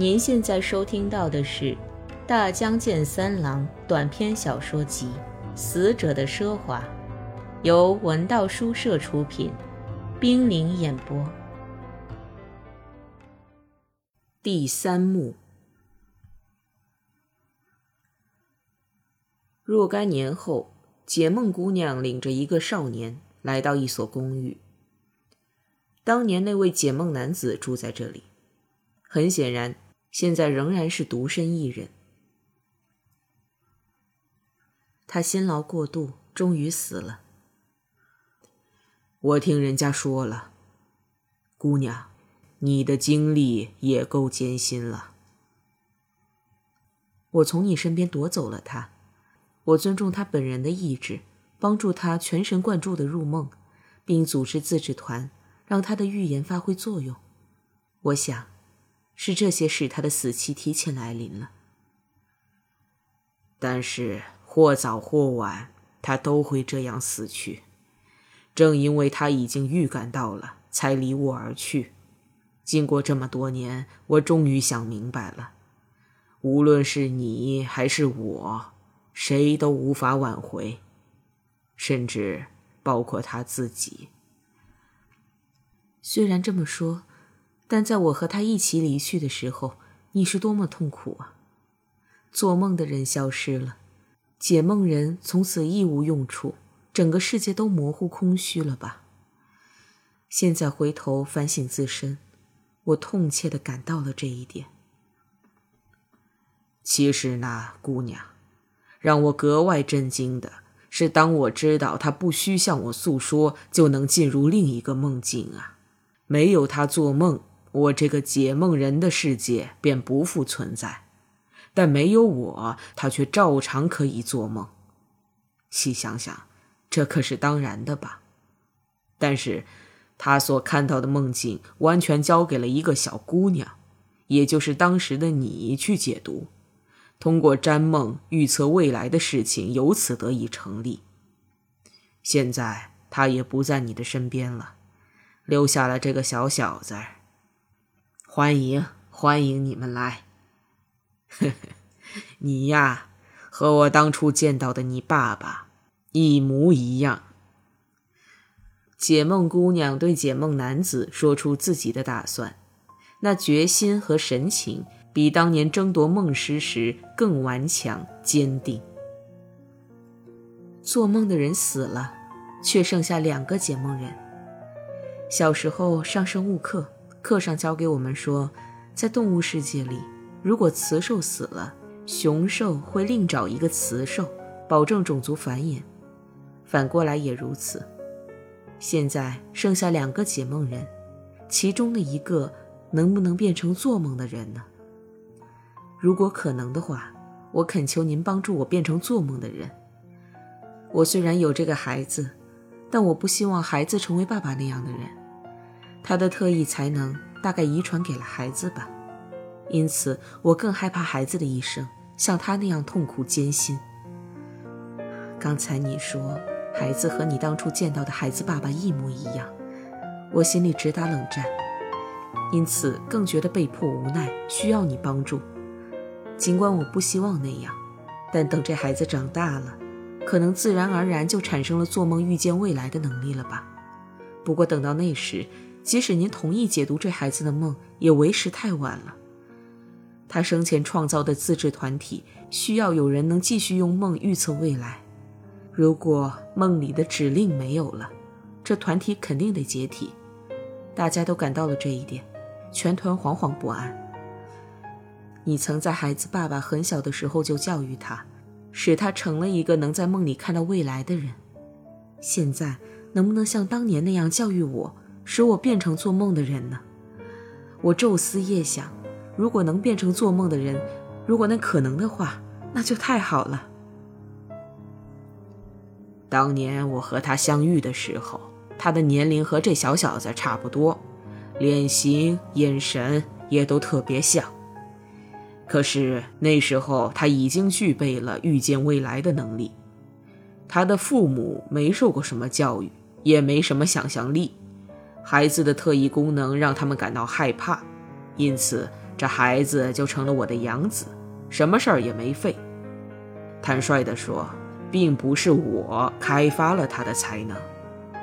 您现在收听到的是《大江健三郎》短篇小说集《死者的奢华》，由文道书社出品，冰凌演播。第三幕。若干年后，解梦姑娘领着一个少年来到一所公寓。当年那位解梦男子住在这里，很显然。现在仍然是独身一人。他辛劳过度，终于死了。我听人家说了，姑娘，你的经历也够艰辛了。我从你身边夺走了他，我尊重他本人的意志，帮助他全神贯注的入梦，并组织自治团，让他的预言发挥作用。我想。是这些使他的死期提前来临了，但是或早或晚，他都会这样死去。正因为他已经预感到了，才离我而去。经过这么多年，我终于想明白了：无论是你还是我，谁都无法挽回，甚至包括他自己。虽然这么说。但在我和他一起离去的时候，你是多么痛苦啊！做梦的人消失了，解梦人从此一无用处，整个世界都模糊空虚了吧？现在回头反省自身，我痛切的感到了这一点。其实呢，姑娘，让我格外震惊的是，当我知道他不需向我诉说就能进入另一个梦境啊，没有他做梦。我这个解梦人的世界便不复存在，但没有我，他却照常可以做梦。细想想，这可是当然的吧？但是，他所看到的梦境完全交给了一个小姑娘，也就是当时的你去解读，通过占梦预测未来的事情，由此得以成立。现在他也不在你的身边了，留下了这个小小子。欢迎，欢迎你们来。呵呵，你呀，和我当初见到的你爸爸一模一样。解梦姑娘对解梦男子说出自己的打算，那决心和神情比当年争夺梦师时更顽强坚定。做梦的人死了，却剩下两个解梦人。小时候上生物课。课上教给我们说，在动物世界里，如果雌兽死了，雄兽会另找一个雌兽，保证种族繁衍。反过来也如此。现在剩下两个解梦人，其中的一个能不能变成做梦的人呢？如果可能的话，我恳求您帮助我变成做梦的人。我虽然有这个孩子，但我不希望孩子成为爸爸那样的人。他的特异才能大概遗传给了孩子吧，因此我更害怕孩子的一生像他那样痛苦艰辛。刚才你说孩子和你当初见到的孩子爸爸一模一样，我心里直打冷战，因此更觉得被迫无奈，需要你帮助。尽管我不希望那样，但等这孩子长大了，可能自然而然就产生了做梦预见未来的能力了吧。不过等到那时，即使您同意解读这孩子的梦，也为时太晚了。他生前创造的自治团体需要有人能继续用梦预测未来。如果梦里的指令没有了，这团体肯定得解体。大家都感到了这一点，全团惶惶不安。你曾在孩子爸爸很小的时候就教育他，使他成了一个能在梦里看到未来的人。现在能不能像当年那样教育我？使我变成做梦的人呢？我昼思夜想，如果能变成做梦的人，如果那可能的话，那就太好了。当年我和他相遇的时候，他的年龄和这小小子差不多，脸型、眼神也都特别像。可是那时候他已经具备了预见未来的能力。他的父母没受过什么教育，也没什么想象力。孩子的特异功能让他们感到害怕，因此这孩子就成了我的养子，什么事儿也没费。坦率地说，并不是我开发了他的才能，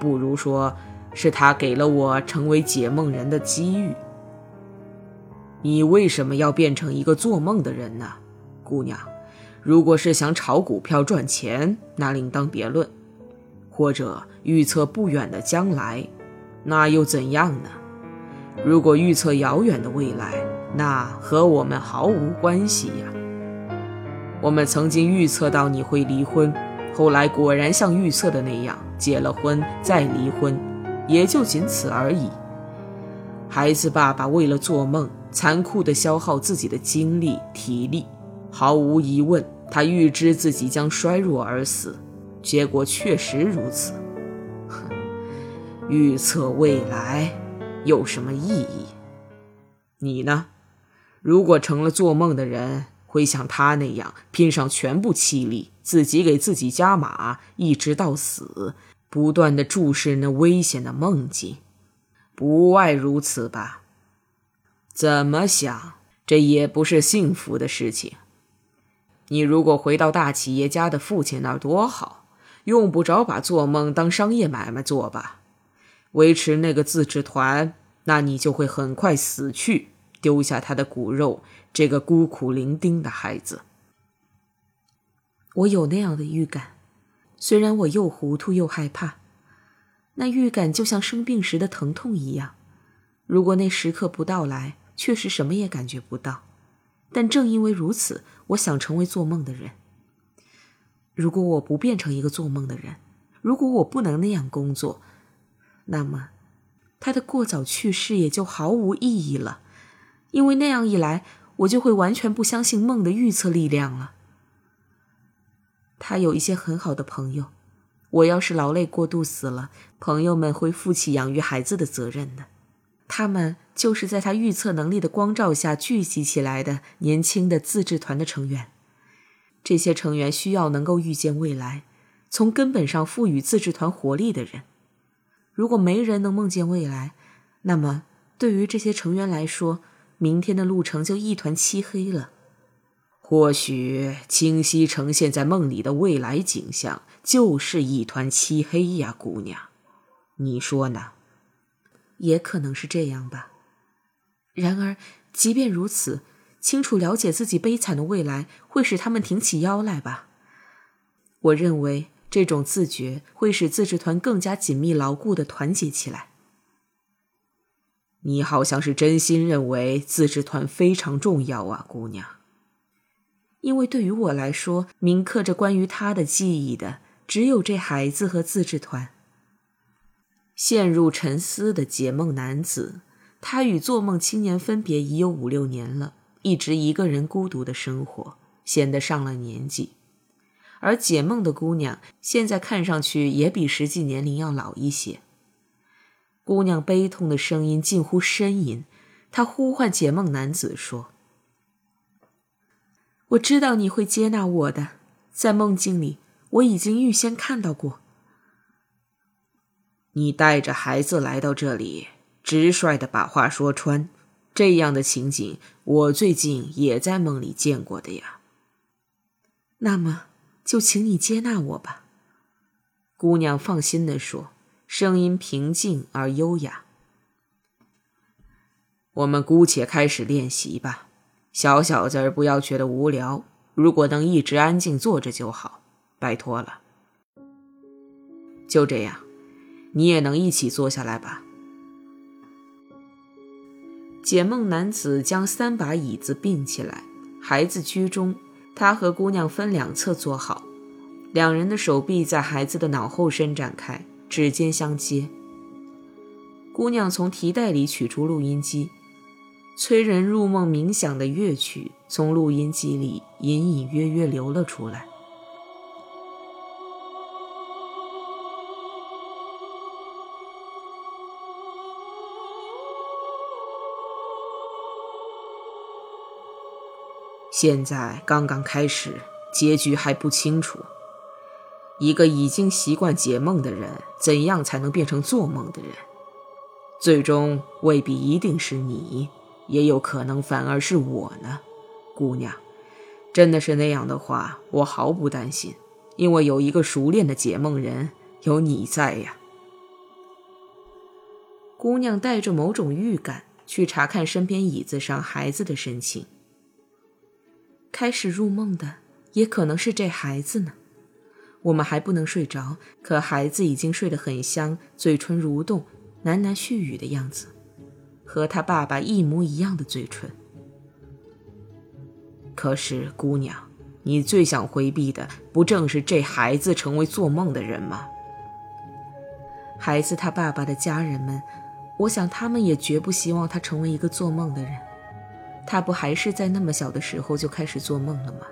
不如说是他给了我成为解梦人的机遇。你为什么要变成一个做梦的人呢，姑娘？如果是想炒股票赚钱，那另当别论；或者预测不远的将来，那又怎样呢？如果预测遥远的未来，那和我们毫无关系呀。我们曾经预测到你会离婚，后来果然像预测的那样结了婚再离婚，也就仅此而已。孩子爸爸为了做梦，残酷地消耗自己的精力体力，毫无疑问，他预知自己将衰弱而死，结果确实如此。预测未来有什么意义？你呢？如果成了做梦的人，会像他那样拼上全部气力，自己给自己加码，一直到死，不断的注视那危险的梦境，不外如此吧？怎么想，这也不是幸福的事情。你如果回到大企业家的父亲那儿多好，用不着把做梦当商业买卖做吧？维持那个自治团，那你就会很快死去。丢下他的骨肉，这个孤苦伶仃的孩子。我有那样的预感，虽然我又糊涂又害怕。那预感就像生病时的疼痛一样，如果那时刻不到来，确实什么也感觉不到。但正因为如此，我想成为做梦的人。如果我不变成一个做梦的人，如果我不能那样工作，那么他的过早去世也就毫无意义了。因为那样一来，我就会完全不相信梦的预测力量了。他有一些很好的朋友，我要是劳累过度死了，朋友们会负起养育孩子的责任的。他们就是在他预测能力的光照下聚集起来的年轻的自治团的成员。这些成员需要能够预见未来，从根本上赋予自治团活力的人。如果没人能梦见未来，那么对于这些成员来说，明天的路程就一团漆黑了。或许清晰呈现在梦里的未来景象就是一团漆黑呀，姑娘，你说呢？也可能是这样吧。然而，即便如此，清楚了解自己悲惨的未来会使他们挺起腰来吧。我认为这种自觉会使自治团更加紧密牢固的团结起来。你好像是真心认为自治团非常重要啊，姑娘。因为对于我来说，铭刻着关于他的记忆的只有这孩子和自治团。陷入沉思的解梦男子，他与做梦青年分别已有五六年了，一直一个人孤独的生活，显得上了年纪。而解梦的姑娘，现在看上去也比实际年龄要老一些。姑娘悲痛的声音近乎呻吟，她呼唤解梦男子说：“我知道你会接纳我的，在梦境里我已经预先看到过。你带着孩子来到这里，直率的把话说穿，这样的情景我最近也在梦里见过的呀。那么就请你接纳我吧。”姑娘放心的说。声音平静而优雅。我们姑且开始练习吧，小小子儿不要觉得无聊。如果能一直安静坐着就好，拜托了。就这样，你也能一起坐下来吧。解梦男子将三把椅子并起来，孩子居中，他和姑娘分两侧坐好，两人的手臂在孩子的脑后伸展开。指尖相接。姑娘从提袋里取出录音机，催人入梦冥想的乐曲从录音机里隐隐约约流了出来。现在刚刚开始，结局还不清楚。一个已经习惯解梦的人，怎样才能变成做梦的人？最终未必一定是你，也有可能反而是我呢，姑娘。真的是那样的话，我毫不担心，因为有一个熟练的解梦人，有你在呀。姑娘带着某种预感去查看身边椅子上孩子的神情。开始入梦的也可能是这孩子呢。我们还不能睡着，可孩子已经睡得很香，嘴唇蠕动，喃喃絮语的样子，和他爸爸一模一样的嘴唇。可是，姑娘，你最想回避的，不正是这孩子成为做梦的人吗？孩子他爸爸的家人们，我想他们也绝不希望他成为一个做梦的人。他不还是在那么小的时候就开始做梦了吗？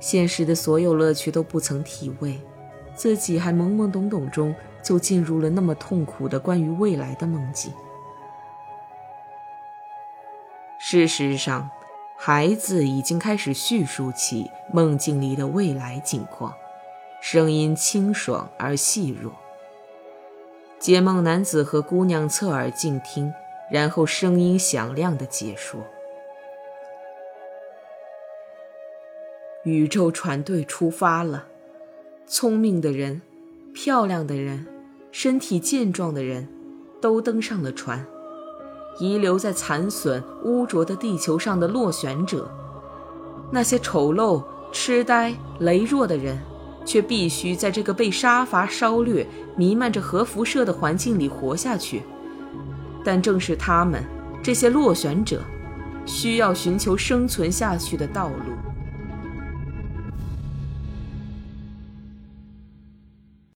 现实的所有乐趣都不曾体味，自己还懵懵懂懂中就进入了那么痛苦的关于未来的梦境。事实上，孩子已经开始叙述起梦境里的未来景况，声音清爽而细弱。解梦男子和姑娘侧耳静听，然后声音响亮的解说。宇宙船队出发了，聪明的人、漂亮的人、身体健壮的人，都登上了船。遗留在残损污浊的地球上的落选者，那些丑陋、痴呆、羸弱的人，却必须在这个被杀伐烧掠、弥漫着核辐射的环境里活下去。但正是他们，这些落选者，需要寻求生存下去的道路。